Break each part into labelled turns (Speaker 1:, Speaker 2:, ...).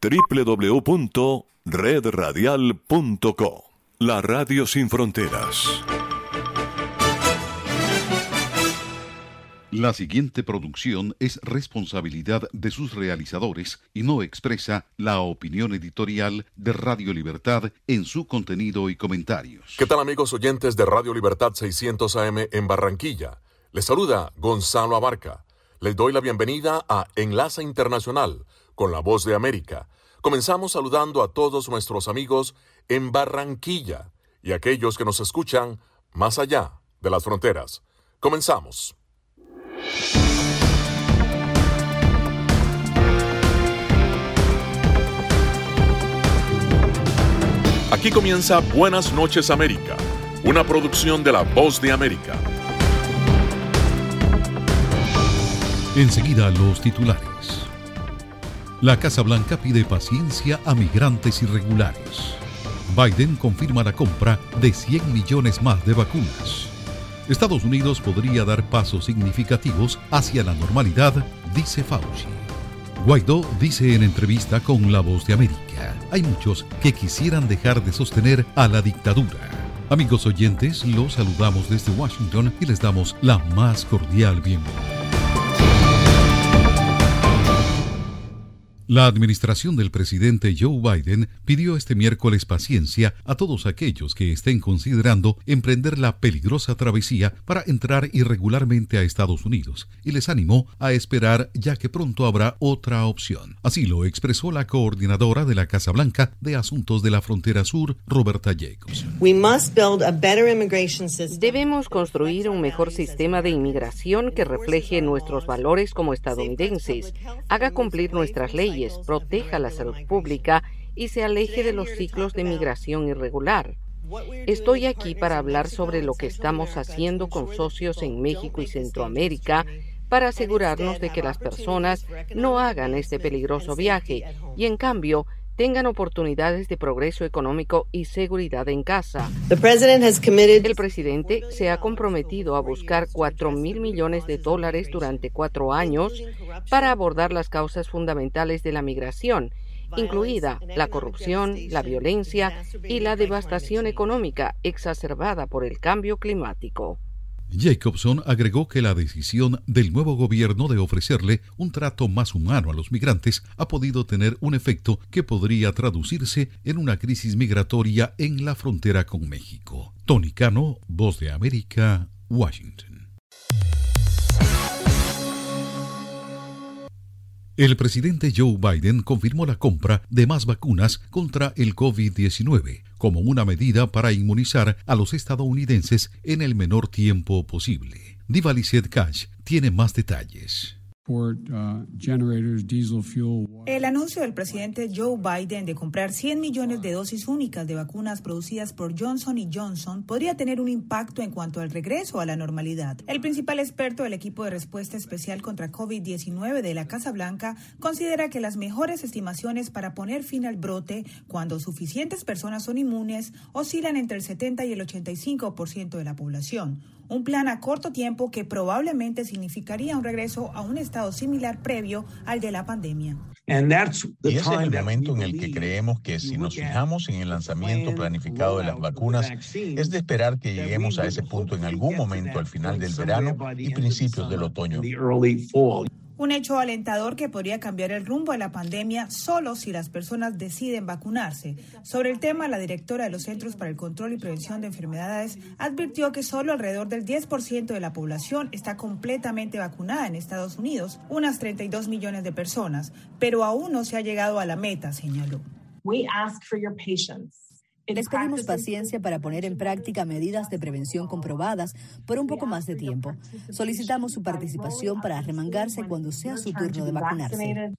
Speaker 1: www.redradial.co. La Radio Sin Fronteras.
Speaker 2: La siguiente producción es responsabilidad de sus realizadores y no expresa la opinión editorial de Radio Libertad en su contenido y comentarios.
Speaker 3: ¿Qué tal amigos oyentes de Radio Libertad 600 AM en Barranquilla? Les saluda Gonzalo Abarca. Les doy la bienvenida a Enlace Internacional con la Voz de América. Comenzamos saludando a todos nuestros amigos en Barranquilla y aquellos que nos escuchan más allá de las fronteras. Comenzamos. Aquí comienza Buenas noches América, una producción de La Voz de América.
Speaker 2: Enseguida los titulares. La Casa Blanca pide paciencia a migrantes irregulares. Biden confirma la compra de 100 millones más de vacunas. Estados Unidos podría dar pasos significativos hacia la normalidad, dice Fauci. Guaidó dice en entrevista con La Voz de América, hay muchos que quisieran dejar de sostener a la dictadura. Amigos oyentes, los saludamos desde Washington y les damos la más cordial bienvenida. La administración del presidente Joe Biden pidió este miércoles paciencia a todos aquellos que estén considerando emprender la peligrosa travesía para entrar irregularmente a Estados Unidos y les animó a esperar ya que pronto habrá otra opción. Así lo expresó la coordinadora de la Casa Blanca de Asuntos de la Frontera Sur, Roberta Jacobs.
Speaker 4: Debemos construir un mejor sistema de inmigración que refleje nuestros valores como estadounidenses, haga cumplir nuestras leyes proteja la salud pública y se aleje de los ciclos de migración irregular. Estoy aquí para hablar sobre lo que estamos haciendo con socios en México y Centroamérica para asegurarnos de que las personas no hagan este peligroso viaje y en cambio tengan oportunidades de progreso económico y seguridad en casa. El presidente se ha comprometido a buscar 4 mil millones de dólares durante cuatro años para abordar las causas fundamentales de la migración, incluida la corrupción, la violencia y la devastación económica exacerbada por el cambio climático.
Speaker 2: Jacobson agregó que la decisión del nuevo gobierno de ofrecerle un trato más humano a los migrantes ha podido tener un efecto que podría traducirse en una crisis migratoria en la frontera con México. Tony Cano, Voz de América, Washington. El presidente Joe Biden confirmó la compra de más vacunas contra el COVID-19 como una medida para inmunizar a los estadounidenses en el menor tiempo posible. Diva Cash tiene más detalles.
Speaker 5: Uh, el anuncio del presidente Joe Biden de comprar 100 millones de dosis únicas de vacunas producidas por Johnson Johnson podría tener un impacto en cuanto al regreso a la normalidad. El principal experto del equipo de respuesta especial contra COVID-19 de la Casa Blanca considera que las mejores estimaciones para poner fin al brote cuando suficientes personas son inmunes oscilan entre el 70 y el 85% de la población un plan a corto tiempo que probablemente significaría un regreso a un estado similar previo al de la pandemia.
Speaker 6: Y ese es el momento en el que creemos que si nos fijamos en el lanzamiento planificado de las vacunas, es de esperar que lleguemos a ese punto en algún momento al final del verano y principios del otoño
Speaker 5: un hecho alentador que podría cambiar el rumbo de la pandemia solo si las personas deciden vacunarse. Sobre el tema, la directora de los Centros para el Control y Prevención de Enfermedades advirtió que solo alrededor del 10% de la población está completamente vacunada en Estados Unidos, unas 32 millones de personas, pero aún no se ha llegado a la meta, señaló. We ask
Speaker 7: for your patience. Les pedimos paciencia para poner en práctica medidas de prevención comprobadas por un poco más de tiempo. Solicitamos su participación para arremangarse cuando sea su turno de vacunarse.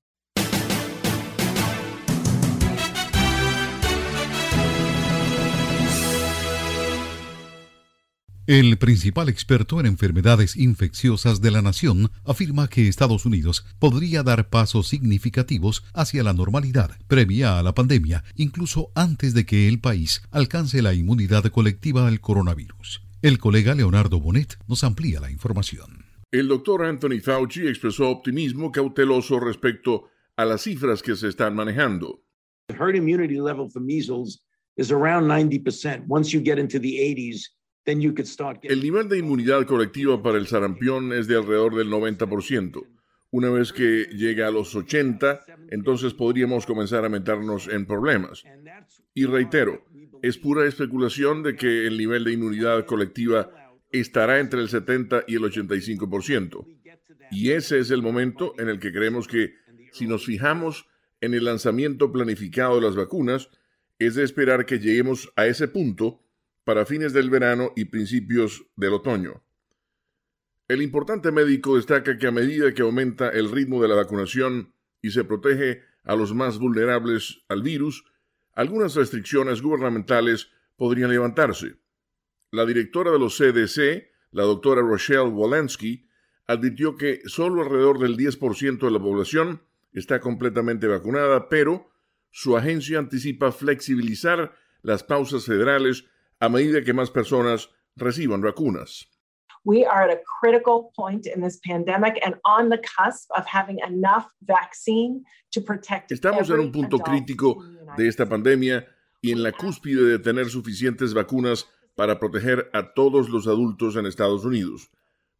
Speaker 2: El principal experto en enfermedades infecciosas de la nación afirma que Estados Unidos podría dar pasos significativos hacia la normalidad previa a la pandemia, incluso antes de que el país alcance la inmunidad colectiva al coronavirus. El colega Leonardo Bonet nos amplía la información.
Speaker 8: El doctor Anthony Fauci expresó optimismo cauteloso respecto a las cifras que se están manejando. El nivel de inmunidad colectiva para el sarampión es de alrededor del 90%. Una vez que llega a los 80, entonces podríamos comenzar a meternos en problemas. Y reitero, es pura especulación de que el nivel de inmunidad colectiva estará entre el 70 y el 85%. Y ese es el momento en el que creemos que si nos fijamos en el lanzamiento planificado de las vacunas, es de esperar que lleguemos a ese punto para fines del verano y principios del otoño. El importante médico destaca que a medida que aumenta el ritmo de la vacunación y se protege a los más vulnerables al virus, algunas restricciones gubernamentales podrían levantarse. La directora de los CDC, la doctora Rochelle Walensky, advirtió que solo alrededor del 10% de la población está completamente vacunada, pero su agencia anticipa flexibilizar las pausas federales a medida que más personas reciban vacunas. We are at a critical point in this pandemic and on the cusp of having enough vaccine to protect Estamos en un punto crítico de esta pandemia y en la cúspide de tener suficientes vacunas para proteger a todos los adultos en Estados Unidos.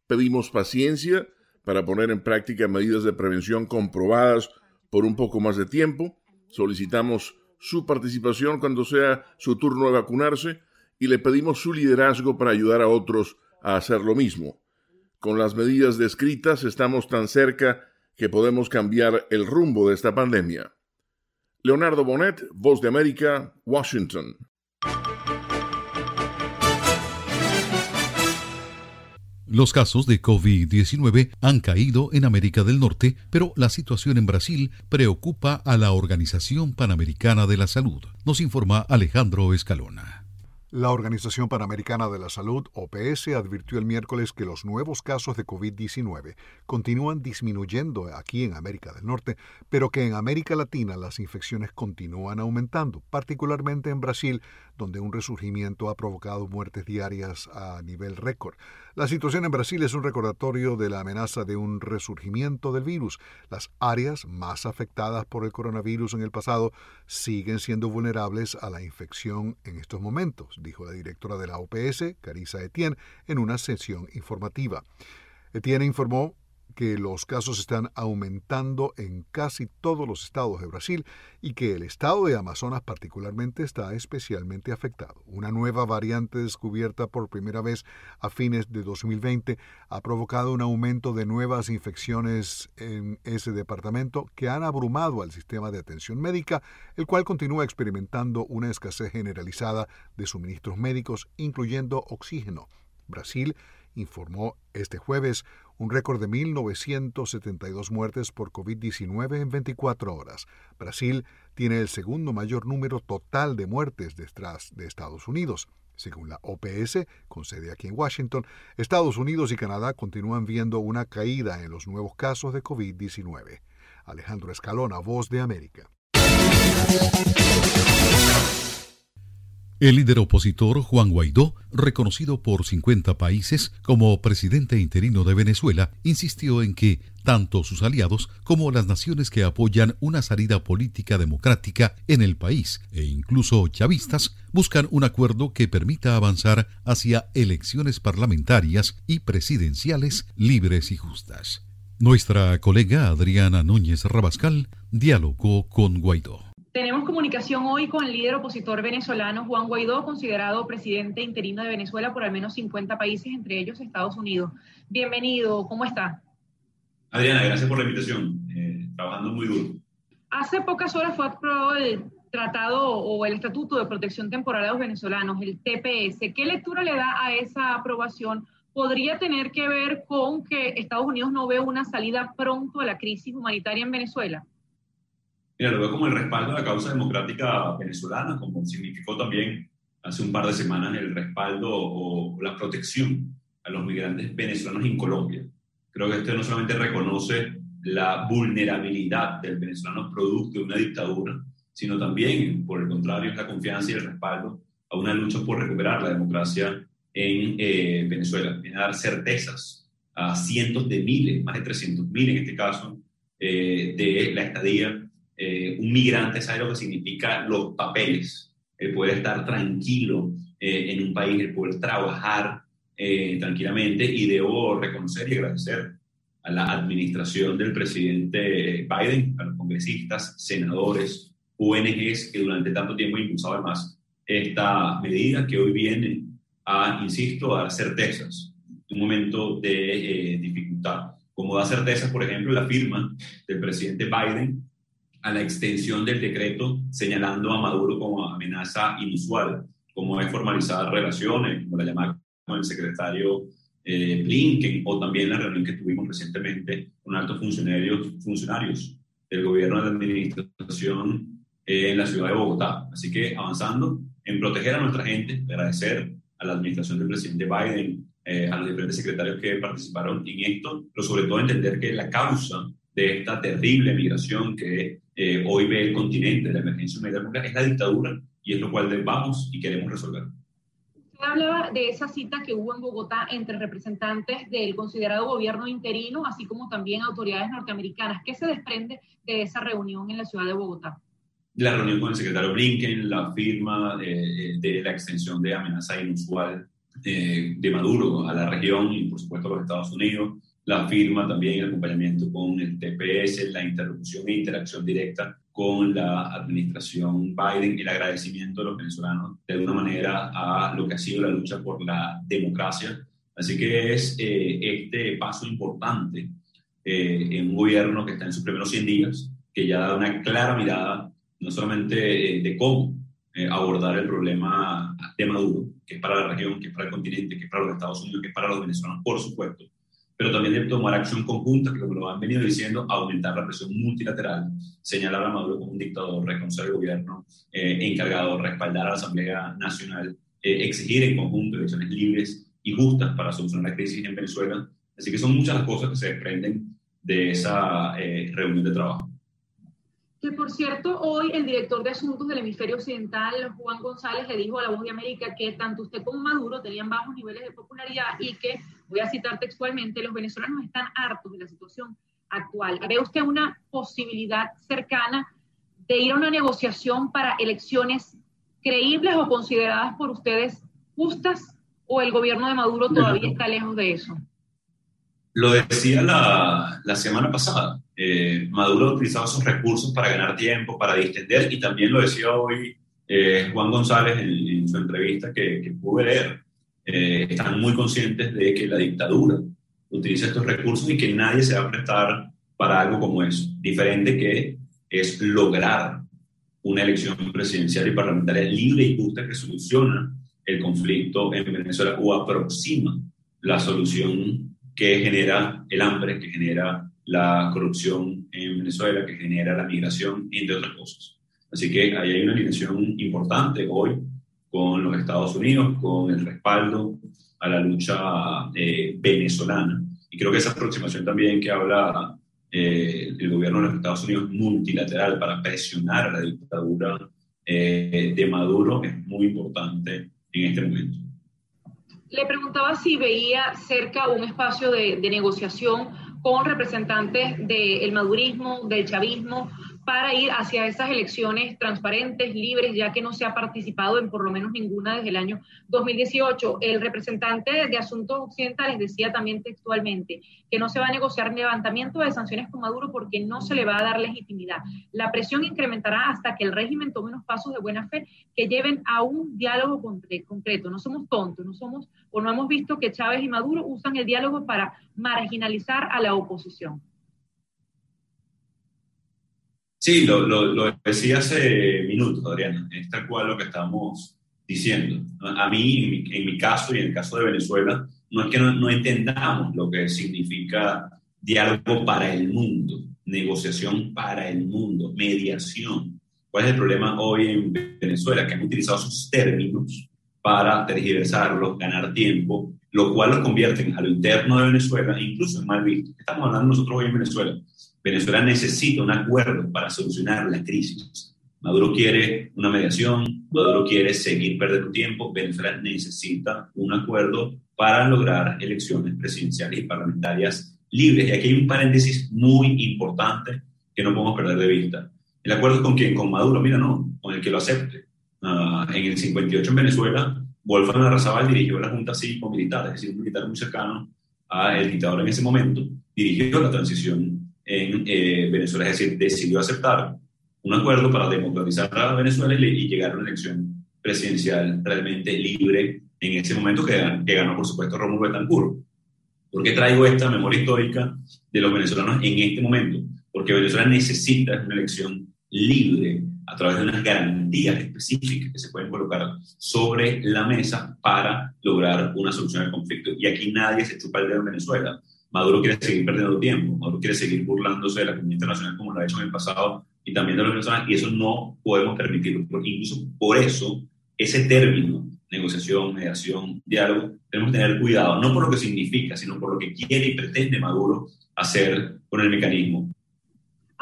Speaker 8: Pedimos paciencia para poner en práctica medidas de prevención comprobadas por un poco más de tiempo. Solicitamos su participación cuando sea su turno de vacunarse y le pedimos su liderazgo para ayudar a otros a hacer lo mismo. Con las medidas descritas estamos tan cerca que podemos cambiar el rumbo de esta pandemia. Leonardo Bonet, Voz de América, Washington.
Speaker 2: Los casos de COVID-19 han caído en América del Norte, pero la situación en Brasil preocupa a la Organización Panamericana de la Salud, nos informa Alejandro Escalona.
Speaker 1: La Organización Panamericana de la Salud, OPS, advirtió el miércoles que los nuevos casos de COVID-19 continúan disminuyendo aquí en América del Norte, pero que en América Latina las infecciones continúan aumentando, particularmente en Brasil, donde un resurgimiento ha provocado muertes diarias a nivel récord. La situación en Brasil es un recordatorio de la amenaza de un resurgimiento del virus. Las áreas más afectadas por el coronavirus en el pasado siguen siendo vulnerables a la infección en estos momentos dijo la directora de la OPS, Carissa Etienne, en una sesión informativa. Etienne informó que los casos están aumentando en casi todos los estados de Brasil y que el estado de Amazonas particularmente está especialmente afectado. Una nueva variante descubierta por primera vez a fines de 2020 ha provocado un aumento de nuevas infecciones en ese departamento que han abrumado al sistema de atención médica, el cual continúa experimentando una escasez generalizada de suministros médicos, incluyendo oxígeno. Brasil informó este jueves un récord de 1.972 muertes por COVID-19 en 24 horas. Brasil tiene el segundo mayor número total de muertes detrás de Estados Unidos. Según la OPS, con sede aquí en Washington, Estados Unidos y Canadá continúan viendo una caída en los nuevos casos de COVID-19. Alejandro Escalona, Voz de América.
Speaker 2: El líder opositor Juan Guaidó, reconocido por 50 países como presidente interino de Venezuela, insistió en que tanto sus aliados como las naciones que apoyan una salida política democrática en el país e incluso chavistas buscan un acuerdo que permita avanzar hacia elecciones parlamentarias y presidenciales libres y justas. Nuestra colega Adriana Núñez Rabascal dialogó con Guaidó.
Speaker 9: Tenemos comunicación hoy con el líder opositor venezolano Juan Guaidó, considerado presidente interino de Venezuela por al menos 50 países, entre ellos Estados Unidos. Bienvenido, ¿cómo está?
Speaker 10: Adriana, gracias por la invitación. Eh, trabajando muy duro.
Speaker 9: Hace pocas horas fue aprobado el Tratado o el Estatuto de Protección Temporal a los Venezolanos, el TPS. ¿Qué lectura le da a esa aprobación? ¿Podría tener que ver con que Estados Unidos no ve una salida pronto a la crisis humanitaria en Venezuela?
Speaker 10: Mira, lo veo como el respaldo a la causa democrática venezolana, como significó también hace un par de semanas el respaldo o la protección a los migrantes venezolanos en Colombia. Creo que esto no solamente reconoce la vulnerabilidad del venezolano producto de una dictadura, sino también, por el contrario, la confianza y el respaldo a una lucha por recuperar la democracia en eh, Venezuela. Viene dar certezas a cientos de miles, más de 300 mil en este caso, de la estadía. Un migrante sabe lo que significa los papeles, el poder estar tranquilo en un país, el poder trabajar tranquilamente y debo reconocer y agradecer a la administración del presidente Biden, a los congresistas, senadores, ONGs que durante tanto tiempo impulsado además esta medida que hoy viene a, insisto, a dar certezas en un momento de eh, dificultad. Como da certezas, por ejemplo, la firma del presidente Biden a la extensión del decreto señalando a Maduro como amenaza inusual, como es formalizar relaciones, como la llamada con el secretario eh, Blinken o también la reunión que tuvimos recientemente con altos funcionarios, funcionarios del gobierno de la administración eh, en la ciudad de Bogotá. Así que avanzando en proteger a nuestra gente, agradecer a la administración del presidente Biden, eh, a los diferentes secretarios que participaron en esto, pero sobre todo entender que la causa de esta terrible migración que hoy ve el continente, la emergencia humanitaria, es la dictadura y es lo cual vamos y queremos resolver
Speaker 9: hablaba de esa cita que hubo en Bogotá entre representantes del considerado gobierno interino, así como también autoridades norteamericanas. ¿Qué se desprende de esa reunión en la ciudad de Bogotá?
Speaker 10: La reunión con el secretario Blinken, la firma de, de la extensión de amenaza inusual de, de Maduro a la región y, por supuesto, a los Estados Unidos, la firma también el acompañamiento con el TPS, la interrupción e interacción directa con la administración Biden, el agradecimiento de los venezolanos de alguna manera a lo que ha sido la lucha por la democracia. Así que es eh, este paso importante eh, en un gobierno que está en sus primeros 100 días, que ya da una clara mirada no solamente eh, de cómo abordar el problema de Maduro, que es para la región, que es para el continente, que es para los Estados Unidos, que es para los venezolanos, por supuesto, pero también de tomar acción conjunta, que como lo han venido diciendo, aumentar la presión multilateral, señalar a Maduro como un dictador, reconocer al gobierno eh, encargado, respaldar a la Asamblea Nacional, eh, exigir en conjunto elecciones libres y justas para solucionar la crisis en Venezuela. Así que son muchas las cosas que se desprenden de esa eh, reunión de trabajo.
Speaker 9: Que por cierto, hoy el director de Asuntos del Hemisferio Occidental, Juan González, le dijo a la Voz de América que tanto usted como Maduro tenían bajos niveles de popularidad y que, voy a citar textualmente, los venezolanos están hartos de la situación actual. ¿Ve usted una posibilidad cercana de ir a una negociación para elecciones creíbles o consideradas por ustedes justas o el gobierno de Maduro todavía está lejos de eso?
Speaker 10: Lo decía la, la semana pasada. Eh, Maduro ha utilizado esos recursos para ganar tiempo, para distender, y también lo decía hoy eh, Juan González en, su entrevista que, que pude leer. Eh, están muy conscientes de que la dictadura utiliza estos recursos y que nadie se va a prestar para algo como eso. Diferente que es lograr una elección presidencial y parlamentaria libre y justa que soluciona el conflicto en Venezuela o aproxima la solución que genera el hambre, que genera la corrupción en Venezuela, que genera la migración, entre otras cosas. Así que ahí hay una dimensión importante hoy con los Estados Unidos, con el respaldo a la lucha eh, venezolana. Y creo que esa aproximación también que habla eh, el gobierno de los Estados Unidos multilateral para presionar a la dictadura eh, de Maduro es muy importante en este momento.
Speaker 9: Le preguntaba si veía cerca un espacio de, de negociación con representantes del madurismo, del chavismo, para ir hacia esas elecciones transparentes, libres, ya que no se ha participado en por lo menos ninguna desde el año 2018. El representante de Asuntos Occidentales decía también textualmente que no se va a negociar levantamiento de sanciones con Maduro porque no se le va a dar legitimidad. La presión incrementará hasta que el régimen tome unos pasos de buena fe que lleven a un diálogo concreto. No somos tontos, no somos o no hemos visto que Chávez y Maduro usan el diálogo para marginalizar a la oposición.
Speaker 10: Sí, lo, lo, decía hace minutos, Adriana, es tal cual lo que estamos diciendo. A mí, en mi, caso y en el caso de Venezuela, no es que no, no, entendamos lo que significa diálogo para el mundo, negociación para el mundo, mediación. ¿Cuál es el problema hoy en Venezuela? Que han utilizado esos términos para tergiversarlos, ganar tiempo, lo cual los convierte a lo interno de Venezuela, incluso en mal visto. Estamos hablando nosotros hoy en Venezuela Venezuela necesita un acuerdo para solucionar la crisis. Maduro quiere una mediación, Maduro quiere seguir perdiendo tiempo, Venezuela necesita un acuerdo para lograr elecciones presidenciales y parlamentarias libres. Y aquí hay un paréntesis muy importante que no podemos perder de vista. ¿El acuerdo con quién? Con Maduro, mira, no, con el que lo acepte. Ah, en el 58 en Venezuela, Wolfgang Arrazabal dirigió la Junta Cívico-Militar, es decir, un militar muy cercano al dictador en ese momento, dirigió la transición en eh, Venezuela, es decir, decidió aceptar un acuerdo para democratizar a Venezuela y, llegar a una elección presidencial realmente libre en ese momento que, que ganó, por supuesto, Rómulo Betancourt. ¿Por qué traigo esta memoria histórica de los venezolanos en este momento? Porque Venezuela necesita una elección libre a través de unas garantías específicas que se pueden colocar sobre la mesa para lograr una solución al conflicto. Y aquí nadie se chupa el dedo en Venezuela. Maduro quiere seguir perdiendo tiempo, Maduro quiere seguir burlándose de la comunidad internacional como lo ha hecho en el pasado y también de los venezolanos, y eso no podemos permitirlo. Incluso por eso, ese término, negociación, mediación, diálogo, tenemos que tener cuidado, no por lo que significa, sino por lo que quiere y pretende Maduro hacer con el mecanismo.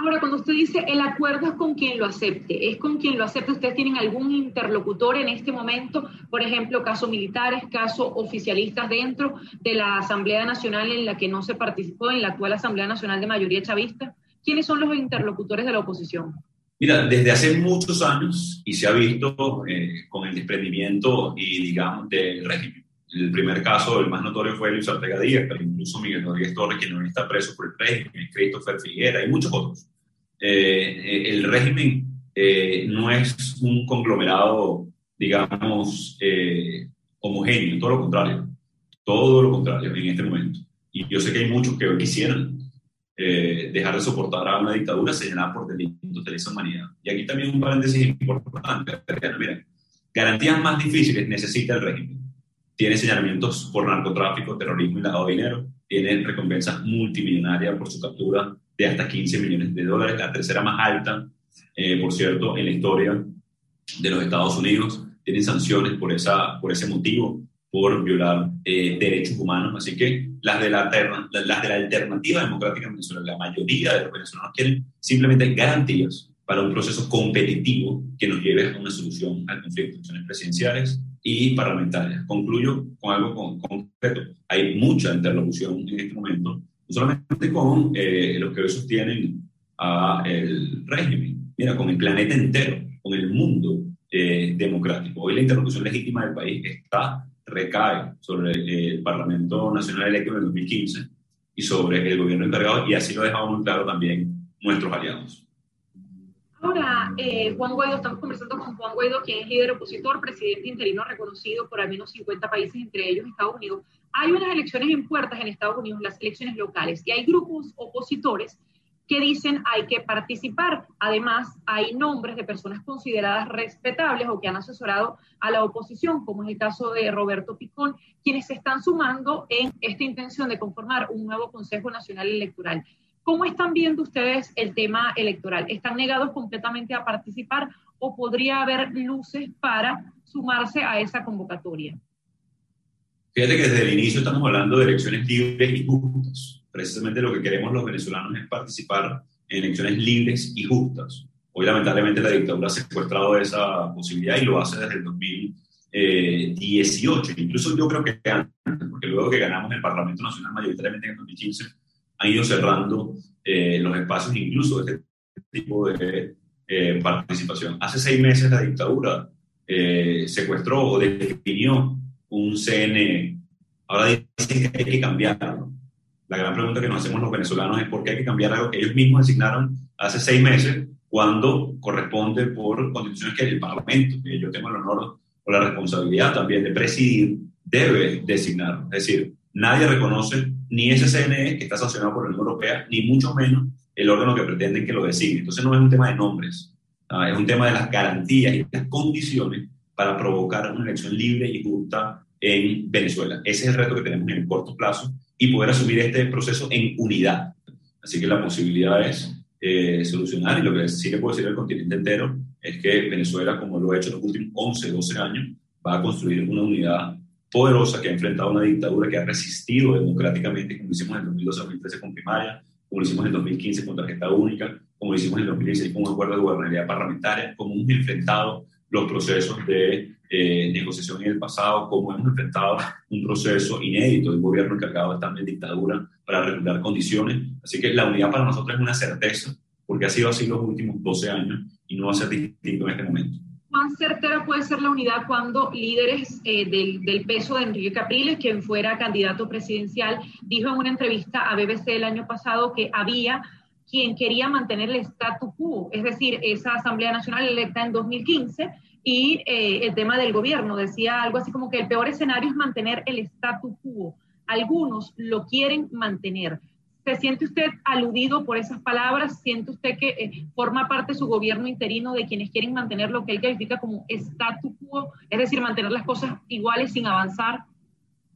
Speaker 9: Ahora, cuando usted dice el acuerdo es con quien lo acepte, es con quien lo acepte. ¿Ustedes tienen algún interlocutor en este momento? Por ejemplo, casos militares, casos oficialistas dentro de la Asamblea Nacional en la que no se participó, en la actual Asamblea Nacional de mayoría chavista. ¿Quiénes son los interlocutores de la oposición?
Speaker 10: Mira, desde hace muchos años, y se ha visto eh, con el desprendimiento y, digamos, del régimen. El primer caso, el más notorio, fue Luis Ortega Díaz, pero incluso Miguel Rodríguez Torres, quien no está preso por el régimen, Christopher Figuera y muchos otros. Eh, eh, el régimen no es un conglomerado, digamos, homogéneo, todo lo contrario. Todo lo contrario en este momento. Y yo sé que hay muchos que quisieran eh, dejar de soportar a una dictadura señalada por delitos de lesa humanidad. Y aquí también un paréntesis importante. Miren, garantías más difíciles necesita el régimen. Tiene señalamientos por narcotráfico, terrorismo y lavado de dinero. Tiene recompensas multimillonarias por su captura de hasta 15 millones de dólares, la tercera más alta, eh, por cierto, en la historia de los Estados Unidos. Tienen sanciones por, esa, por ese motivo por violar eh, derechos humanos. Así que las de, la las de la alternativa democrática en Venezuela, la mayoría de los venezolanos quieren simplemente garantías para un proceso competitivo que nos lleve a una solución al conflicto, elecciones presidenciales y parlamentarias. Concluyo con algo concreto. Hay mucha interlocución en este momento, no solamente con eh, los que hoy sostienen a el régimen, mira, con el planeta entero, con el mundo eh, democrático. Hoy la interlocución legítima del país está recae sobre el Parlamento Nacional electo en el 2015 y sobre el gobierno encargado, y así lo dejamos muy claro también nuestros aliados.
Speaker 9: Ahora, eh, Juan Guaidó, estamos conversando con Juan Guaidó, quien es líder opositor, presidente interino reconocido por al menos 50 países, entre ellos Estados Unidos. Hay unas elecciones en puertas en Estados Unidos, las elecciones locales, y hay grupos opositores que dicen hay que participar. Además, hay nombres de personas consideradas respetables o que han asesorado a la oposición, como es el caso de Roberto Picón, quienes se están sumando en esta intención de conformar un nuevo Consejo Nacional Electoral. ¿Cómo están viendo ustedes el tema electoral? ¿Están negados completamente a participar o podría haber luces para sumarse a esa convocatoria?
Speaker 10: Fíjate que desde el inicio estamos hablando de elecciones libres y justas precisamente lo que queremos los venezolanos es participar en elecciones libres y justas. Hoy lamentablemente la dictadura ha secuestrado esa posibilidad y lo hace desde el 2018. Incluso yo creo que antes, porque luego que ganamos el Parlamento Nacional mayoritariamente en el 2015, han ido cerrando eh, los espacios incluso de este tipo de eh, participación. Hace seis meses la dictadura eh, secuestró o definió un CNE. Ahora dicen que hay que cambiarlo. La gran pregunta que nos hacemos los venezolanos es por qué hay que cambiar algo que ellos mismos designaron hace seis meses cuando corresponde por constituciones que el Parlamento, que yo tengo el honor o la responsabilidad también de presidir, debe designar. Es decir, nadie reconoce ni ese CNE que está sancionado por la Unión Europea, ni mucho menos el órgano que pretenden que lo designe. Entonces no es un tema de nombres, es un tema de las garantías y las condiciones para provocar una elección libre y justa en Venezuela. Ese es el reto que tenemos en el corto plazo y poder asumir este proceso en unidad. Así que la posibilidad es eh, solucionar, y lo que sí le puedo decir al continente entero es que Venezuela, como lo ha hecho en los últimos 11, 12 años, va a construir una unidad poderosa que ha enfrentado una dictadura que ha resistido democráticamente, como lo hicimos en 2012-2013 con primaria, como lo hicimos en 2015 con tarjeta única, como lo hicimos en 2016 con un acuerdo de gobernabilidad parlamentaria, como hemos enfrentado los procesos de eh, negociación en el pasado, cómo hemos enfrentado un proceso inédito de un gobierno encargado de estar en dictadura para regular condiciones. Así que la unidad para nosotros es una certeza, porque ha sido así los últimos 12 años y no va a ser distinto en este momento.
Speaker 9: ¿Cuán certera puede ser la unidad cuando líderes eh, del, del, peso de Enrique Capriles, quien fuera candidato presidencial, dijo en una entrevista a BBC el año pasado que había quien quería mantener el statu quo, es decir, esa Asamblea Nacional electa en 2015 y eh, el tema del gobierno. Decía algo así como que el peor escenario es mantener el statu quo. Algunos lo quieren mantener. ¿Se siente usted aludido por esas palabras? ¿Siente usted que eh, forma parte de su gobierno interino de quienes quieren mantener lo que él califica como statu quo, es decir, mantener las cosas iguales sin avanzar?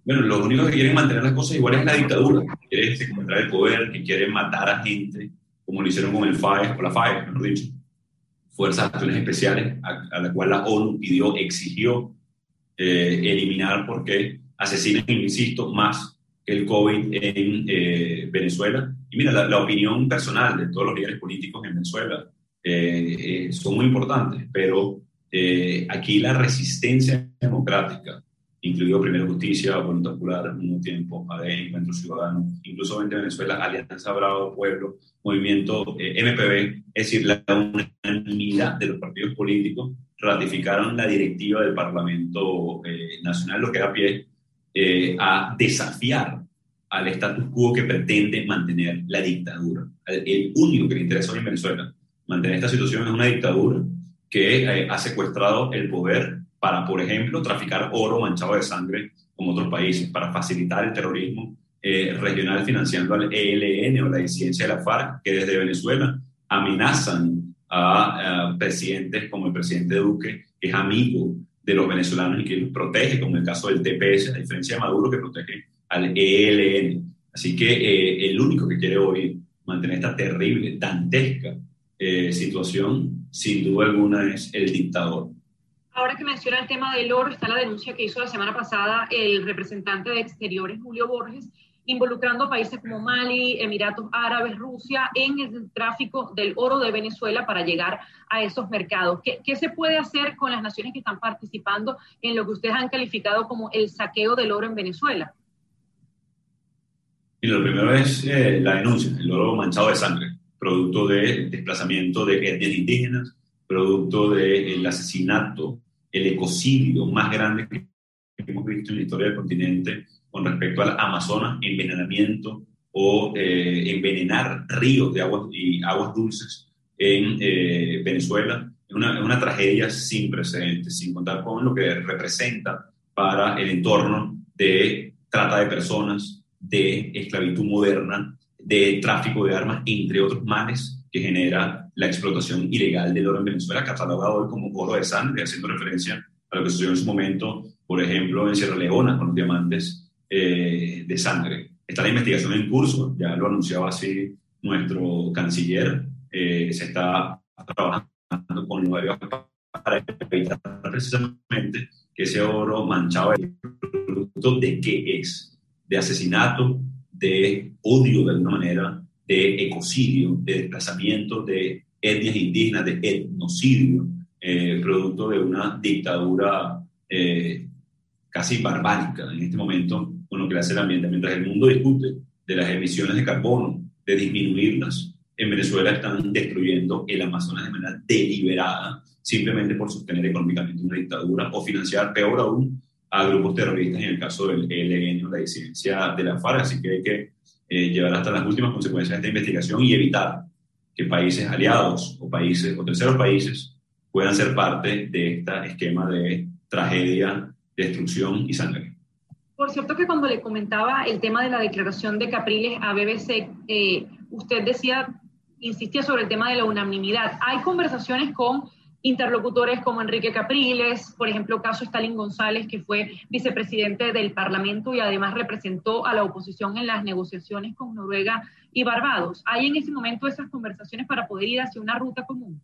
Speaker 10: Bueno, los únicos que quieren mantener las cosas iguales es la dictadura, que quiere encontrar el poder, que quiere matar a gente, como lo hicieron con el FAE, con la FAE, mejor dicho Fuerzas de Acciones Especiales, a, la cual la ONU pidió, exigió eh, eliminar porque asesinan, insisto, más el COVID en eh, Venezuela. Y mira, la, opinión personal de todos los líderes políticos en Venezuela eh, son muy importantes, pero aquí la resistencia democrática incluido Primera Justicia, Voluntad Popular, mismo tiempo, ADE, Encuentro Ciudadano, incluso en Venezuela, Alianza Bravo Pueblo, Movimiento eh, MPB, es decir, la unanimidad de los partidos políticos ratificaron la directiva del Parlamento eh, Nacional, lo que da pie eh, a desafiar al status quo que pretende mantener la dictadura. El, único que le interesa hoy en Venezuela mantener esta situación es una dictadura que ha secuestrado el poder para, por ejemplo, traficar oro manchado de sangre con otros países, para facilitar el terrorismo eh, regional financiando al ELN o la disidencia de la FARC, que desde Venezuela amenazan a, presidentes como el presidente Duque, que es amigo de los venezolanos y que los protege, como en el caso del TPS, a diferencia de Maduro, que protege al ELN. Así que eh, el único que quiere hoy mantener esta terrible, dantesca eh, situación, sin duda alguna, es el dictador.
Speaker 9: Ahora que menciona el tema del oro, está la denuncia que hizo la semana pasada el representante de Exteriores, Julio Borges, involucrando países como Mali, Emiratos Árabes, Rusia, en el tráfico del oro de Venezuela para llegar a esos mercados. ¿Qué, se puede hacer con las naciones que están participando en lo que ustedes han calificado como el saqueo del oro en Venezuela?
Speaker 10: Y lo primero es eh, la denuncia, el oro manchado de sangre, producto de desplazamiento de etnias indígenas, producto del asesinato, el ecocidio más grande que hemos visto en la historia del continente con respecto al Amazonas, envenenamiento o eh, envenenar ríos de aguas y aguas dulces en eh, Venezuela. Es una, una, tragedia sin precedentes, sin contar con lo que representa para el entorno de trata de personas, de esclavitud moderna, de tráfico de armas, entre otros males que genera la explotación ilegal del oro en Venezuela, catalogado hoy como oro de sangre, haciendo referencia a lo que sucedió en su momento, por ejemplo, en Sierra Leona con los diamantes eh, de sangre. Está la investigación en curso, ya lo anunciaba así nuestro canciller, eh, se está trabajando con los para evitar precisamente que ese oro manchado el producto de qué es, de asesinato, de odio de alguna manera, de ecocidio, de desplazamiento de etnias indígenas, de etnocidio, eh, producto de una dictadura eh, casi barbárica en este momento con lo que hace el ambiente. Mientras el mundo discute de las emisiones de carbono, de disminuirlas, en Venezuela están destruyendo el Amazonas de manera deliberada, simplemente por sostener económicamente una dictadura o financiar, peor aún, a grupos terroristas, en el caso del ELN o la disidencia de la FARC. Así que hay que eh, llevar hasta las últimas consecuencias de esta investigación y evitar que países aliados o países o terceros países puedan ser parte de este esquema de tragedia, destrucción y sangre.
Speaker 9: Por cierto que cuando le comentaba el tema de la declaración de Capriles a BBC, eh, usted decía, insistía sobre el tema de la unanimidad. Hay conversaciones con interlocutores como Enrique Capriles, por ejemplo, caso Stalin González, que fue vicepresidente del Parlamento y además representó a la oposición en las negociaciones con Noruega y Barbados. ¿Hay en ese momento esas conversaciones para poder ir hacia una ruta común?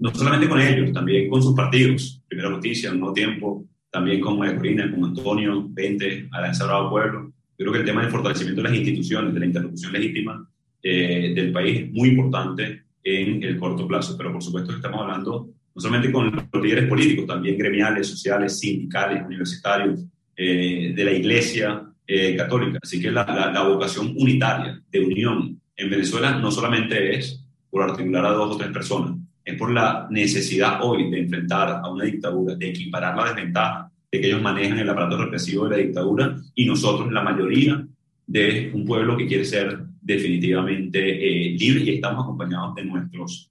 Speaker 10: No solamente con ellos, también con sus partidos. Primera Justicia, un nuevo tiempo, también con María Corina, con Antonio, 20, Alianza Bravo Pueblo. Yo creo que el tema del fortalecimiento de las instituciones, de la interlocución legítima eh, del país es muy importante en el corto plazo, pero por supuesto estamos hablando no solamente con los líderes políticos, también gremiales, sociales, sindicales, universitarios, eh, de la Iglesia eh, Católica. Así que la, la, vocación unitaria de unión en Venezuela no solamente es por articular a dos o tres personas, es por la necesidad hoy de enfrentar a una dictadura, de equiparar la desventaja de que ellos manejan el aparato represivo de la dictadura y nosotros, la mayoría de un pueblo que quiere ser definitivamente eh, libre y estamos acompañados de nuestros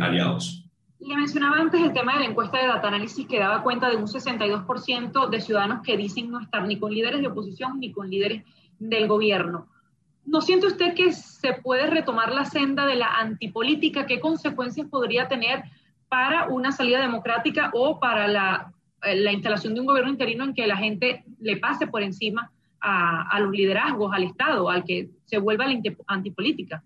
Speaker 10: aliados.
Speaker 9: Le mencionaba antes el tema de la encuesta de Data Analysis que daba cuenta de un 62% de ciudadanos que dicen no estar ni con líderes de oposición ni con líderes del gobierno. ¿No siente usted que se puede retomar la senda de la antipolítica? ¿Qué consecuencias podría tener para una salida democrática o para la, la instalación de un gobierno interino en que la gente le pase por encima a, a los liderazgos, al Estado, al que se vuelva la antipolítica?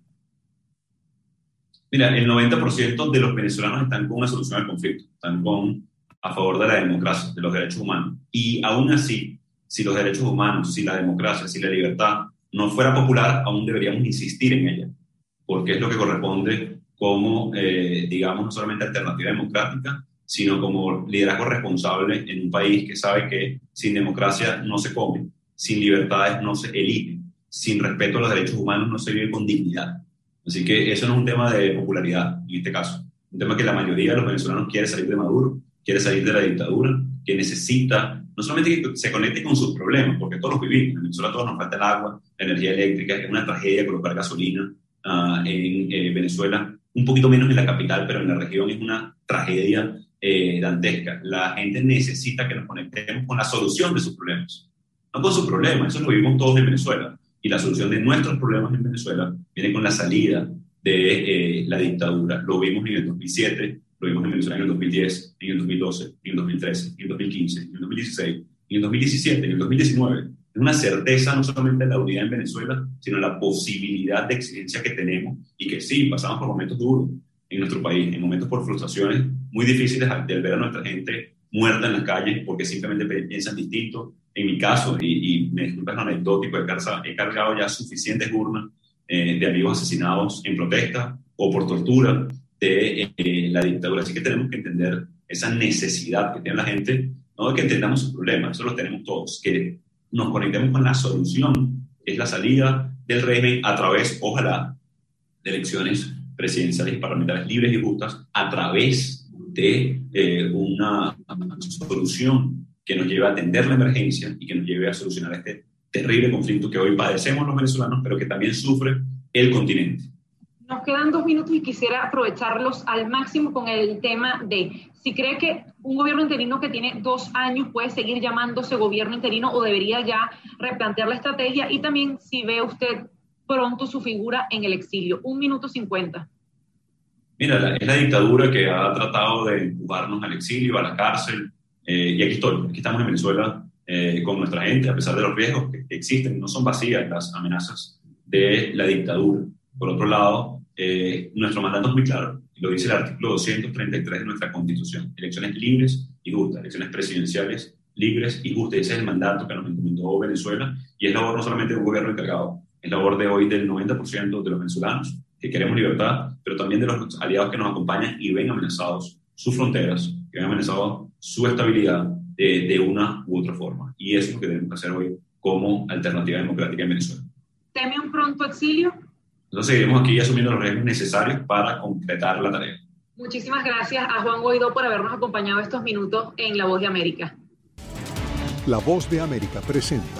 Speaker 10: Mira, el 90% de los venezolanos están con una solución al conflicto, están con, a favor de la democracia, de los derechos humanos. Y aún así, si los derechos humanos, si la democracia, si la libertad no fuera popular, aún deberíamos insistir en ella, porque es lo que corresponde como, eh, digamos, no solamente alternativa democrática, sino como liderazgo responsable en un país que sabe que sin democracia no se come, sin libertades no se elige, sin respeto a los derechos humanos no se vive con dignidad. Así que eso no es un tema de popularidad en este caso. Un tema que la mayoría de los venezolanos quiere salir de Maduro, quiere salir de la dictadura, que necesita no solamente que se conecte con sus problemas, porque todos los vivimos. En Venezuela todos nos falta el agua, la energía eléctrica, es una tragedia colocar gasolina uh, en eh, Venezuela, un poquito menos en la capital, pero en la región es una tragedia eh, dantesca. La gente necesita que nos conectemos con la solución de sus problemas, no con sus problemas, eso lo vivimos todos en Venezuela y la solución de nuestros problemas en Venezuela viene con la salida de eh, la dictadura. Lo vimos en el 2007, lo vimos en Venezuela en el 2010, en el 2012, en el 2013, en el 2015, en el 2016, en el 2017, en el 2019. Es una certeza no solamente de la unidad en Venezuela, sino la posibilidad de exigencia que tenemos y que sí, pasamos por momentos duros en nuestro país, en momentos por frustraciones muy difíciles de ver a nuestra gente muerta en las calles porque simplemente piensan distinto, en mi caso, y, me disculpas lo anecdótico, he cargado, ya suficientes urnas eh, de amigos asesinados en protesta o por tortura de eh, la dictadura. Así que tenemos que entender esa necesidad que tiene la gente, no de que entendamos sus problemas, eso lo tenemos todos, que nos conectemos con la solución, es la salida del régimen a través, ojalá, de elecciones presidenciales y parlamentarias libres y justas, a través de eh, una solución que nos lleve a atender la emergencia y que nos lleve a solucionar este terrible conflicto que hoy padecemos los venezolanos, pero que también sufre el continente.
Speaker 9: Nos quedan dos minutos y quisiera aprovecharlos al máximo con el tema de si cree que un gobierno interino que tiene dos años puede seguir llamándose gobierno interino o debería ya replantear la estrategia y también si ve usted pronto su figura en el exilio. Un minuto cincuenta.
Speaker 10: Mira, es la dictadura que ha tratado de empujarnos al exilio, a la cárcel, eh, y aquí estoy, aquí estamos en Venezuela eh, con nuestra gente, a pesar de los riesgos que existen, no son vacías las amenazas de la dictadura. Por otro lado, eh, nuestro mandato es muy claro, lo dice el artículo 233 de nuestra Constitución, elecciones libres y justas, elecciones presidenciales libres y justas. Ese es el mandato que nos encomendó Venezuela y es labor no solamente de un gobierno encargado, es labor de hoy del 90% de los venezolanos que queremos libertad, pero también de los aliados que nos acompañan y ven amenazados sus fronteras, que ven amenazados su estabilidad de, una u otra forma. Y eso es lo que debemos hacer hoy como alternativa democrática en Venezuela.
Speaker 9: ¿Teme un pronto exilio?
Speaker 10: Entonces seguiremos aquí asumiendo los riesgos necesarios para concretar la tarea.
Speaker 9: Muchísimas gracias a Juan Guaidó por habernos acompañado estos minutos en La Voz de América.
Speaker 1: La Voz de América presenta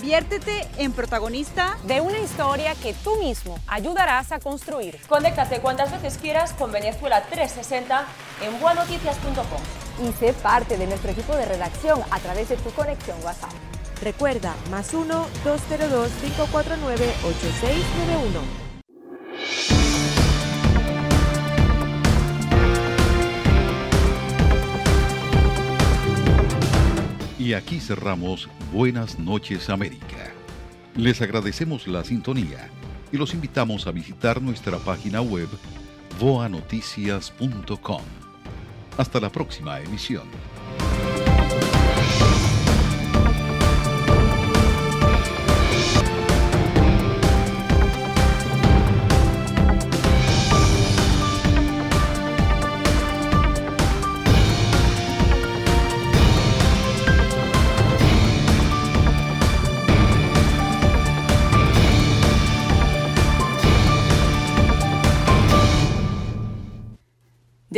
Speaker 11: Conviértete en protagonista
Speaker 12: de una historia que tú mismo ayudarás a construir.
Speaker 11: Conéctate cuantas veces quieras con Venezuela 360 en buenoticias.com.
Speaker 7: Y sé parte de nuestro equipo de redacción a través de tu conexión WhatsApp.
Speaker 13: Recuerda, más 1-202-549-8691.
Speaker 2: Y aquí cerramos Buenas noches América. Les agradecemos la sintonía y los invitamos a visitar nuestra página web voanoticias.com. Hasta la próxima emisión.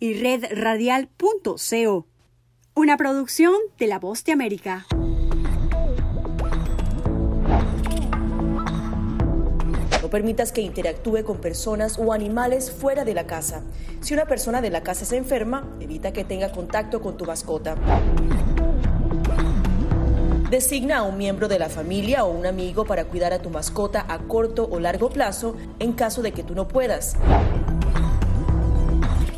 Speaker 14: y redradial.co. Una producción de La Voz de América.
Speaker 15: No permitas que interactúe con personas o animales fuera de la casa. Si una persona de la casa se enferma, evita que tenga contacto con tu mascota. Designa a un miembro de la familia o un amigo para cuidar a tu mascota a corto o largo plazo en caso de que tú no puedas.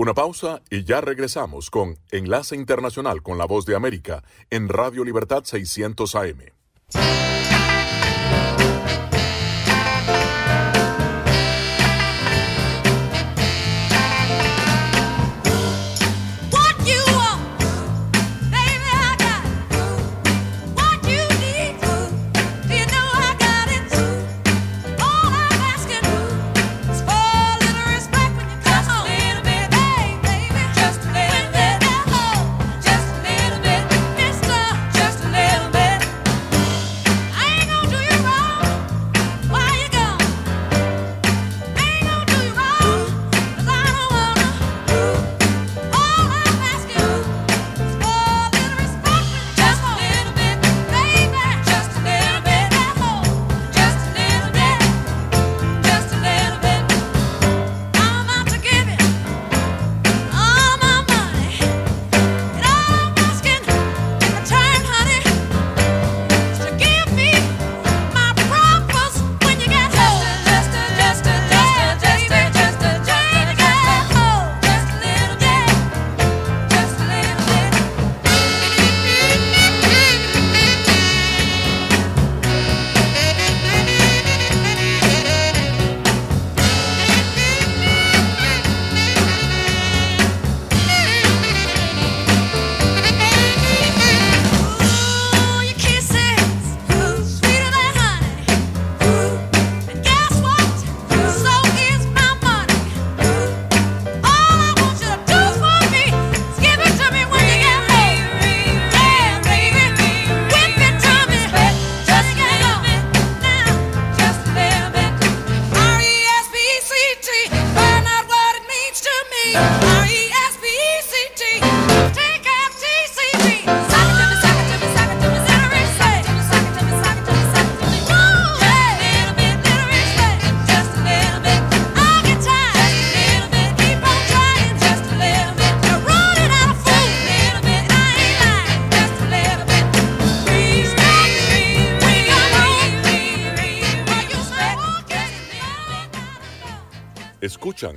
Speaker 3: Una pausa y ya regresamos con Enlace Internacional con la Voz de América en Radio Libertad 600 AM.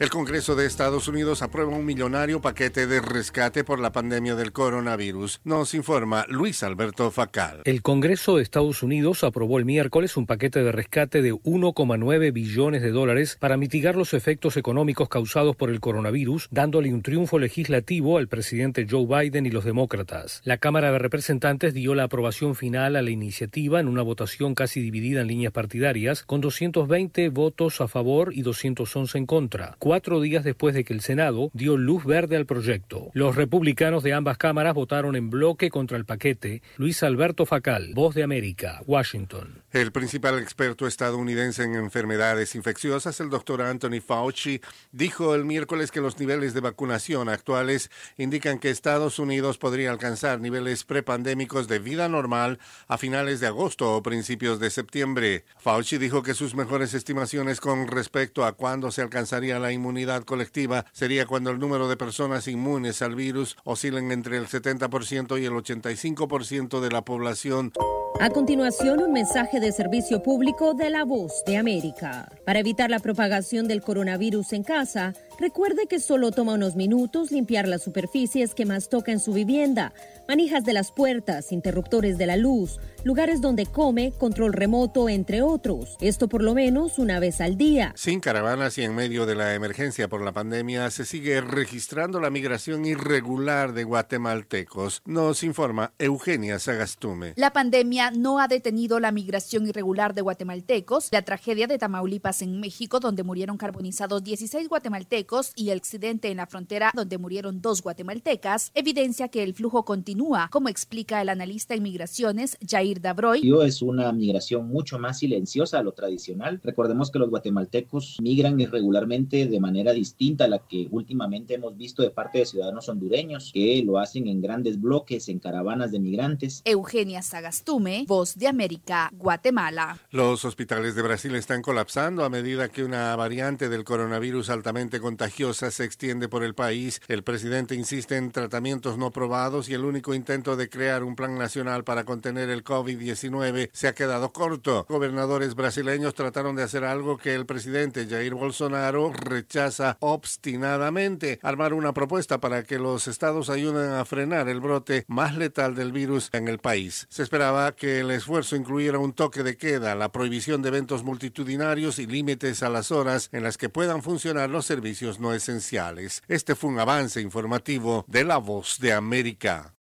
Speaker 16: El Congreso de Estados Unidos aprueba un millonario paquete de rescate por la pandemia del coronavirus. Nos informa Luis Alberto Facal.
Speaker 17: El Congreso de Estados Unidos aprobó el miércoles un paquete de rescate de 1,9 billones de dólares para mitigar los efectos económicos causados por el coronavirus, dándole un triunfo legislativo al presidente Joe Biden y los demócratas. La Cámara de Representantes dio la aprobación final a la iniciativa en una votación casi dividida en líneas partidarias, con 220 votos a favor y 211 en contra cuatro días después de que el Senado dio luz verde al proyecto. Los republicanos de ambas cámaras votaron en bloque contra el paquete. Luis Alberto Facal, Voz de América, Washington.
Speaker 16: El principal experto estadounidense en enfermedades infecciosas, el doctor Anthony Fauci, dijo el miércoles que los niveles de vacunación actuales indican que Estados Unidos podría alcanzar niveles prepandémicos de vida normal a finales de agosto o principios de septiembre. Fauci dijo que sus mejores estimaciones con respecto a cuándo se alcanzaría la inmunidad colectiva sería cuando el número de personas inmunes al virus oscilen entre el 70% y el 85% de la población.
Speaker 18: A continuación, un mensaje de servicio público de la voz de América. Para evitar la propagación del coronavirus en casa, recuerde que solo toma unos minutos limpiar las superficies que más toca en su vivienda, manijas de las puertas, interruptores de la luz, lugares donde come, control remoto, entre otros. Esto por lo menos una vez al día.
Speaker 16: Sin caravanas y en medio de la emergencia por la pandemia, se sigue registrando la migración irregular de guatemaltecos, nos informa Eugenia Sagastume.
Speaker 19: La pandemia no ha detenido la migración irregular de guatemaltecos. La tragedia de Tamaulipas en México, donde murieron carbonizados 16 guatemaltecos, y el accidente en la frontera, donde murieron dos guatemaltecas, evidencia que el flujo continúa, como explica el analista en migraciones Jair Dabroy.
Speaker 20: Es una migración mucho más silenciosa a lo tradicional. Recordemos que los guatemaltecos migran irregularmente de manera distinta a la que últimamente hemos visto de parte de ciudadanos hondureños, que lo hacen en grandes bloques, en caravanas de migrantes.
Speaker 19: Eugenia Sagastume, Voz de América, Guatemala.
Speaker 16: Los hospitales de Brasil están colapsando a medida que una variante del coronavirus altamente contagiosa se extiende por el país. El presidente insiste en tratamientos no probados y el único intento de crear un plan nacional para contener el COVID-19 se ha quedado corto. Gobernadores brasileños trataron de hacer algo que el presidente Jair Bolsonaro rechaza obstinadamente, armar una propuesta para que los estados ayuden a frenar el brote más letal del virus en el país. Se esperaba que el esfuerzo incluyera un toque de queda, la prohibición de eventos multitudinarios y límites a las horas en las que puedan funcionar los servicios no esenciales. Este fue un avance informativo de La Voz de América.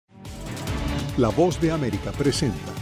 Speaker 1: La Voz de América presenta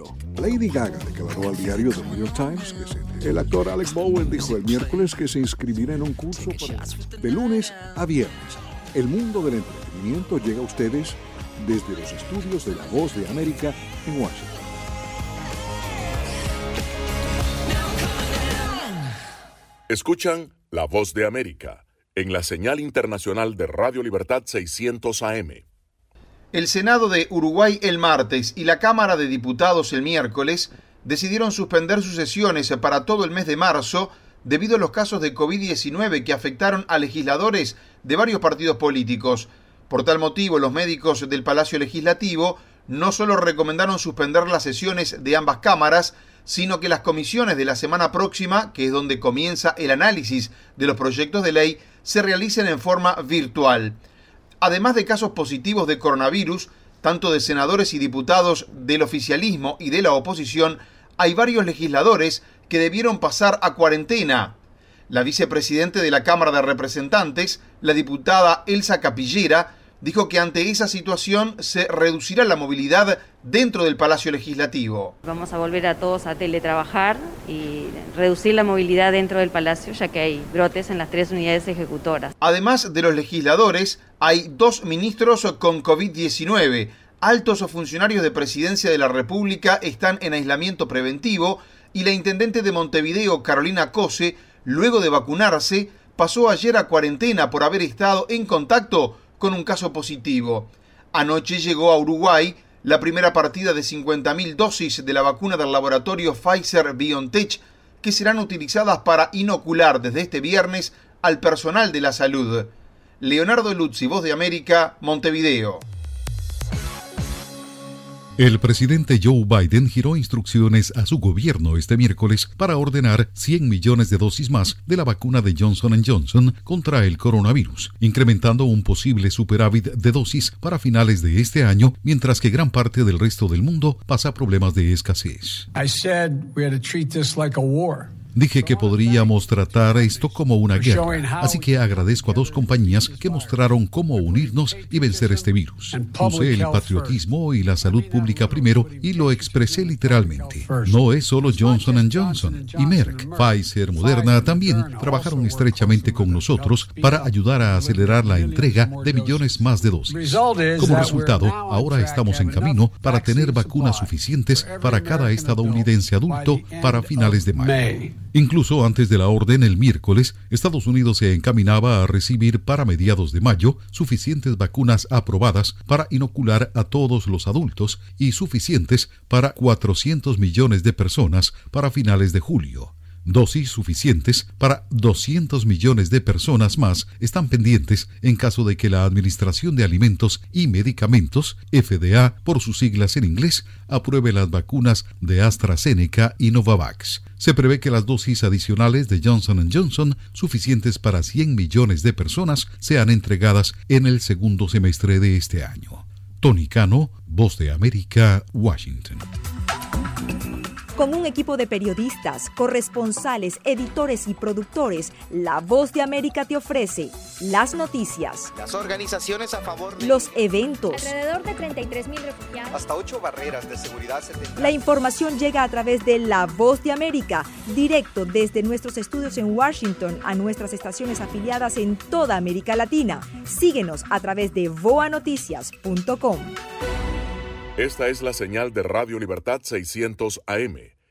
Speaker 1: Lady Gaga declaró al diario The New York Times que se, el actor Alex Bowen dijo el miércoles que se inscribirá en un curso para, de lunes a viernes. El mundo del entretenimiento llega a ustedes desde los estudios de La Voz de América en Washington.
Speaker 3: Escuchan La Voz de América en la señal internacional de Radio Libertad 600 AM.
Speaker 21: El Senado de Uruguay el martes y la Cámara de Diputados el miércoles decidieron suspender sus sesiones para todo el mes de marzo debido a los casos de COVID-19 que afectaron a legisladores de varios partidos políticos. Por tal motivo, los médicos del Palacio Legislativo no solo recomendaron suspender las sesiones de ambas cámaras, sino que las comisiones de la semana próxima, que es donde comienza el análisis de los proyectos de ley, se realicen en forma virtual. Además de casos positivos de coronavirus, tanto de senadores y diputados del oficialismo y de la oposición, hay varios legisladores que debieron pasar a cuarentena. La vicepresidente de la Cámara de Representantes, la diputada Elsa Capillera, dijo que ante esa situación se reducirá la movilidad dentro del Palacio Legislativo.
Speaker 22: Vamos a volver a todos a teletrabajar y reducir la movilidad dentro del Palacio, ya que hay brotes en las tres unidades ejecutoras.
Speaker 21: Además de los legisladores, hay dos ministros con COVID-19. Altos funcionarios de Presidencia de la República están en aislamiento preventivo y la intendente de Montevideo, Carolina Cose, luego de vacunarse, pasó ayer a cuarentena por haber estado en contacto con un caso positivo. Anoche llegó a Uruguay la primera partida de 50.000 dosis de la vacuna del laboratorio Pfizer BioNTech que serán utilizadas para inocular desde este viernes al personal de la salud. Leonardo Luzzi, Voz de América, Montevideo.
Speaker 2: El presidente Joe Biden giró instrucciones a su gobierno este miércoles para ordenar 100 millones de dosis más de la vacuna de Johnson Johnson contra el coronavirus, incrementando un posible superávit de dosis para finales de este año, mientras que gran parte del resto del mundo pasa problemas de escasez. Dije que podríamos tratar esto como una guerra, así que agradezco a dos compañías que mostraron cómo unirnos y vencer este virus. Puse el patriotismo y la salud pública primero y lo expresé literalmente. No es solo Johnson Johnson y Merck, Pfizer, Moderna también trabajaron estrechamente con nosotros para ayudar a acelerar la entrega de millones más de dosis. Como resultado, ahora estamos en camino para tener vacunas suficientes para cada estadounidense adulto para finales de mayo. Incluso antes de la orden el miércoles, Estados Unidos se encaminaba a recibir para mediados de mayo suficientes vacunas aprobadas para inocular a todos los adultos y suficientes para 400 millones de personas para finales de julio. Dosis suficientes para 200 millones de personas más están pendientes en caso de que la Administración de Alimentos y Medicamentos, FDA por sus siglas en inglés, apruebe las vacunas de AstraZeneca y Novavax. Se prevé que las dosis adicionales de Johnson Johnson, suficientes para 100 millones de personas, sean entregadas en el segundo semestre de este año. Tony Cano, Voz de América, Washington.
Speaker 23: Con un equipo de periodistas, corresponsales, editores y productores, La Voz de América te ofrece las noticias,
Speaker 24: las organizaciones a favor de
Speaker 23: los eventos,
Speaker 25: alrededor de 33 mil refugiados,
Speaker 24: hasta ocho barreras de seguridad.
Speaker 23: La información llega a través de La Voz de América, directo desde nuestros estudios en Washington a nuestras estaciones afiliadas en toda América Latina. Síguenos a través de voanoticias.com.
Speaker 3: Esta es la señal de Radio Libertad 600 AM,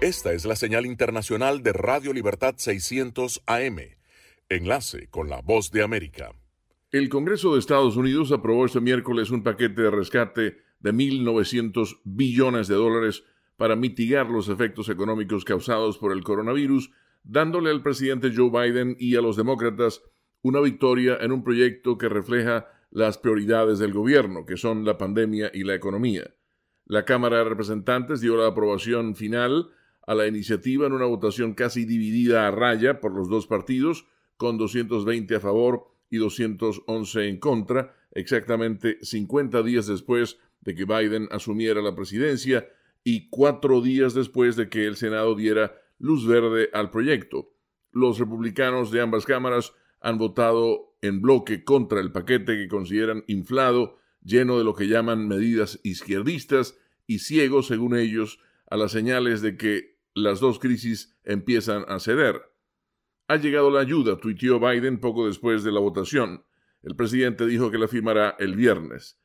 Speaker 3: Esta es la señal internacional de Radio Libertad 600 AM. Enlace con la voz de América.
Speaker 8: El Congreso de Estados Unidos aprobó este miércoles un paquete de rescate de 1.900 billones de dólares para mitigar los efectos económicos causados por el coronavirus, dándole al presidente Joe Biden y a los demócratas una victoria en un proyecto que refleja las prioridades del gobierno, que son la pandemia y la economía. La Cámara de Representantes dio la aprobación final a la iniciativa en una votación casi dividida a raya por los dos partidos, con 220 a favor y 211 en contra, exactamente 50 días después de que Biden asumiera la presidencia y cuatro días después de que el Senado diera luz verde al proyecto. Los republicanos de ambas cámaras han votado en bloque contra el paquete que consideran inflado, lleno de lo que llaman medidas izquierdistas y ciego, según ellos, a las señales de que las dos crisis empiezan a ceder. Ha llegado la ayuda, tuiteó Biden poco después de la votación. El presidente dijo que la firmará el viernes.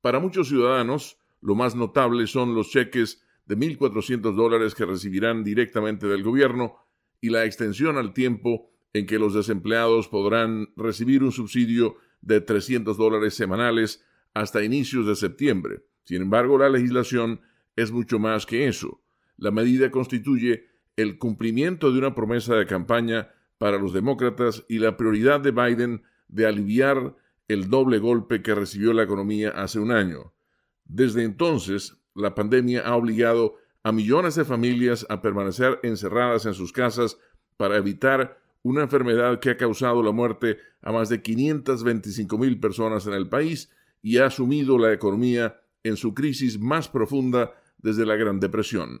Speaker 8: Para muchos ciudadanos, lo más notable son los cheques de 1.400 dólares que recibirán directamente del gobierno y la extensión al tiempo en que los desempleados podrán recibir un subsidio de 300 dólares semanales hasta inicios de septiembre. Sin embargo, la legislación es mucho más que eso. La medida constituye el cumplimiento de una promesa de campaña para los demócratas y la prioridad de Biden de aliviar el doble golpe que recibió la economía hace un año. Desde entonces, la pandemia ha obligado a millones de familias a permanecer encerradas en sus casas para evitar una enfermedad que ha causado la muerte a más de 525 mil personas en el país y ha sumido la economía en su crisis más profunda desde la Gran Depresión.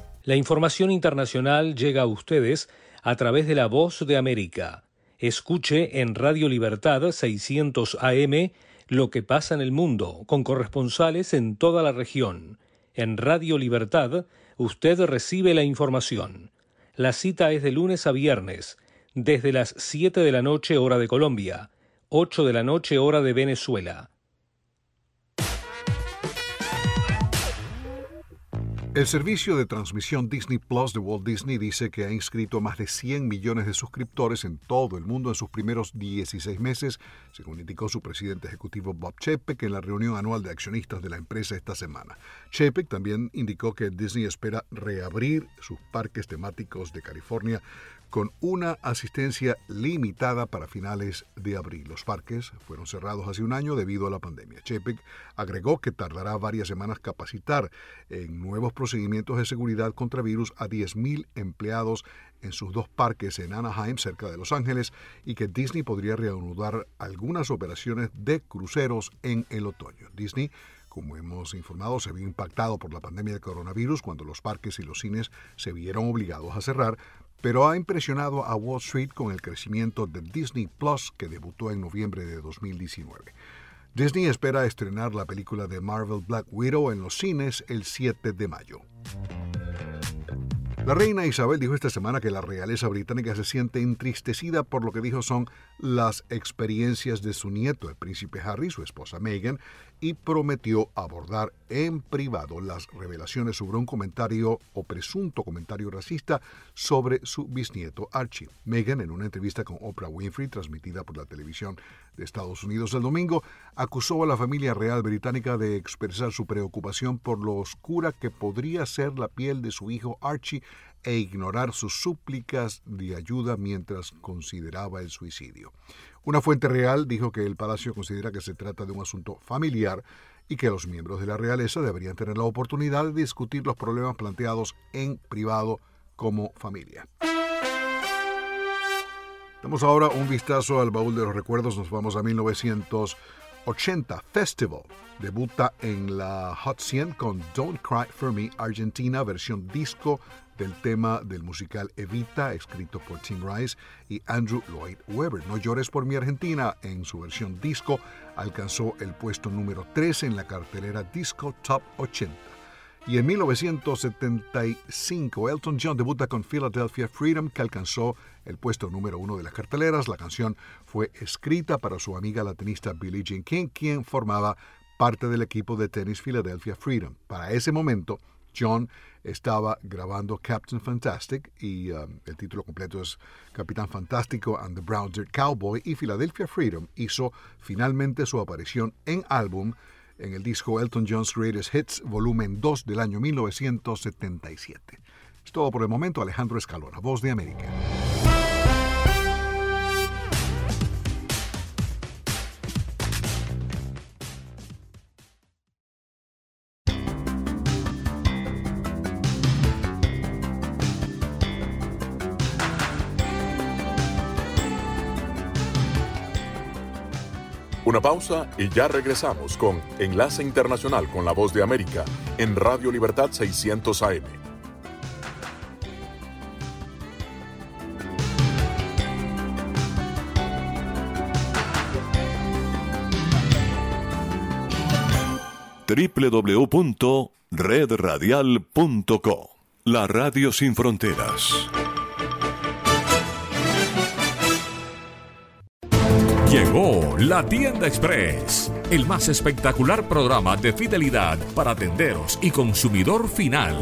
Speaker 17: La información internacional llega a ustedes a través de la voz de América. Escuche en Radio Libertad 600 AM lo que pasa en el mundo, con corresponsales en toda la región. En Radio Libertad usted recibe la información. La cita es de lunes a viernes, desde las 7 de la noche hora de Colombia, 8 de la noche hora de Venezuela.
Speaker 8: El servicio de transmisión Disney Plus de Walt Disney dice que ha inscrito más de 100 millones de suscriptores en todo el mundo en sus primeros 16 meses, según indicó su presidente ejecutivo Bob Chapek en la reunión anual de accionistas de la empresa esta semana. Chapek también indicó que Disney espera reabrir sus parques temáticos de California con una asistencia limitada para finales de abril. Los parques fueron cerrados hace un año debido a la pandemia. Chepek agregó que tardará varias semanas capacitar en nuevos procedimientos de seguridad contra virus a 10.000 empleados en sus dos parques en Anaheim, cerca de Los Ángeles, y que Disney podría reanudar algunas operaciones de cruceros en el otoño. Disney como hemos informado, se vio impactado por la pandemia de coronavirus cuando los parques y los cines se vieron obligados a cerrar, pero ha impresionado a Wall Street con el crecimiento de Disney Plus que debutó en noviembre de 2019. Disney espera estrenar la película de Marvel Black Widow en los cines el 7 de mayo. La reina Isabel dijo esta semana que la realeza británica se siente entristecida por lo que dijo son las experiencias de su nieto, el príncipe Harry, su esposa Meghan, y prometió abordar en privado las revelaciones sobre un comentario o presunto comentario racista sobre su bisnieto Archie. Meghan, en una entrevista con Oprah Winfrey transmitida por la televisión de Estados Unidos el domingo, acusó a la familia real británica de expresar su preocupación por lo oscura que podría ser la piel de su hijo Archie
Speaker 1: e ignorar sus súplicas de ayuda mientras consideraba el suicidio. Una fuente real dijo que el palacio considera que se trata de un asunto familiar y que los miembros de la realeza deberían tener la oportunidad de discutir los problemas planteados en privado como familia. Damos ahora un vistazo al baúl de los recuerdos. Nos vamos a 1980. Festival debuta en la Hot 100 con Don't Cry for Me Argentina, versión disco del tema del musical Evita, escrito por Tim Rice y Andrew Lloyd Webber. No llores por mi Argentina, en su versión disco, alcanzó el puesto número 3 en la cartelera Disco Top 80. Y en 1975, Elton John debuta con Philadelphia Freedom, que alcanzó el puesto número uno de las carteleras. La canción fue escrita para su amiga latinista Billie Jean King, quien formaba parte del equipo de tenis Philadelphia Freedom. Para ese momento, John estaba grabando Captain Fantastic y um, el título completo es Capitán Fantástico and the Brown Dirt Cowboy y Philadelphia Freedom hizo finalmente su aparición en álbum en el disco Elton John's Greatest Hits, volumen 2 del año 1977. Es todo por el momento, Alejandro Escalona, Voz de América.
Speaker 3: Pausa y ya regresamos con Enlace Internacional con la Voz de América en Radio Libertad 600 AM.
Speaker 26: www.redradial.co La Radio Sin Fronteras.
Speaker 27: Llegó la tienda express, el más espectacular programa de fidelidad para tenderos y consumidor final.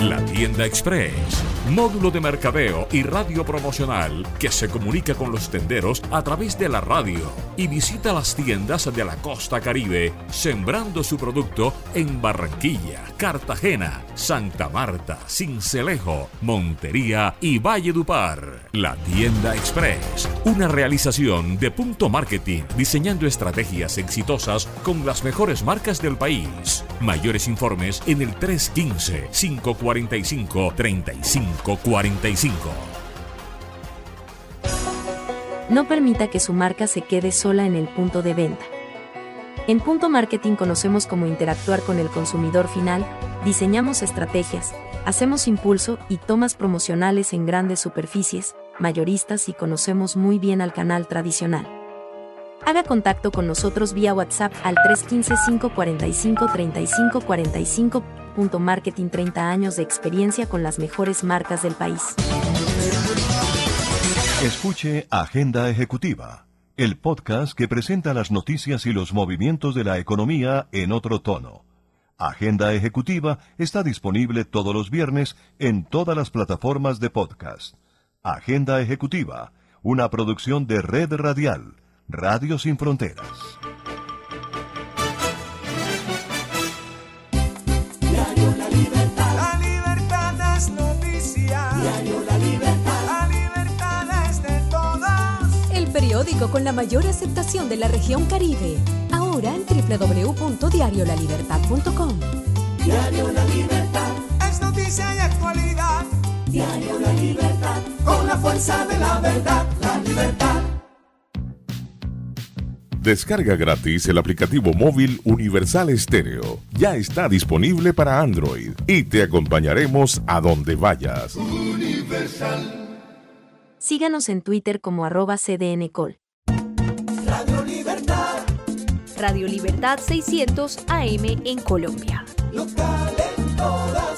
Speaker 27: La tienda express, módulo de mercadeo y radio promocional que se comunica con los tenderos a través de la radio y visita las tiendas de la costa caribe sembrando su producto en Barranquilla, Cartagena, Santa Marta, Cincelejo, Montería y Valledupar. La tienda Express, una realización de Punto Marketing, diseñando estrategias exitosas con las mejores marcas del país. Mayores informes en el 315-545-3545.
Speaker 28: No permita que su marca se quede sola en el punto de venta. En Punto Marketing conocemos cómo interactuar con el consumidor final, diseñamos estrategias, hacemos impulso y tomas promocionales en grandes superficies, mayoristas y conocemos muy bien al canal tradicional. Haga contacto con nosotros vía WhatsApp al 315-545-3545. Punto Marketing 30 años de experiencia con las mejores marcas del país.
Speaker 26: Escuche Agenda Ejecutiva el podcast que presenta las noticias y los movimientos de la economía en otro tono. Agenda Ejecutiva está disponible todos los viernes en todas las plataformas de podcast. Agenda Ejecutiva, una producción de Red Radial, Radio Sin Fronteras.
Speaker 28: con la mayor aceptación de la región Caribe. Ahora en www.diariolalibertad.com.
Speaker 29: Diario La Libertad es noticia y actualidad. Diario La Libertad con la fuerza de la verdad, la libertad.
Speaker 3: Descarga gratis el aplicativo móvil Universal Estéreo. Ya está disponible para Android y te acompañaremos a donde vayas. Universal.
Speaker 28: Síganos en Twitter como arroba cdncol.
Speaker 29: Radio Libertad.
Speaker 28: Radio Libertad 600 AM en Colombia.
Speaker 29: Local en toda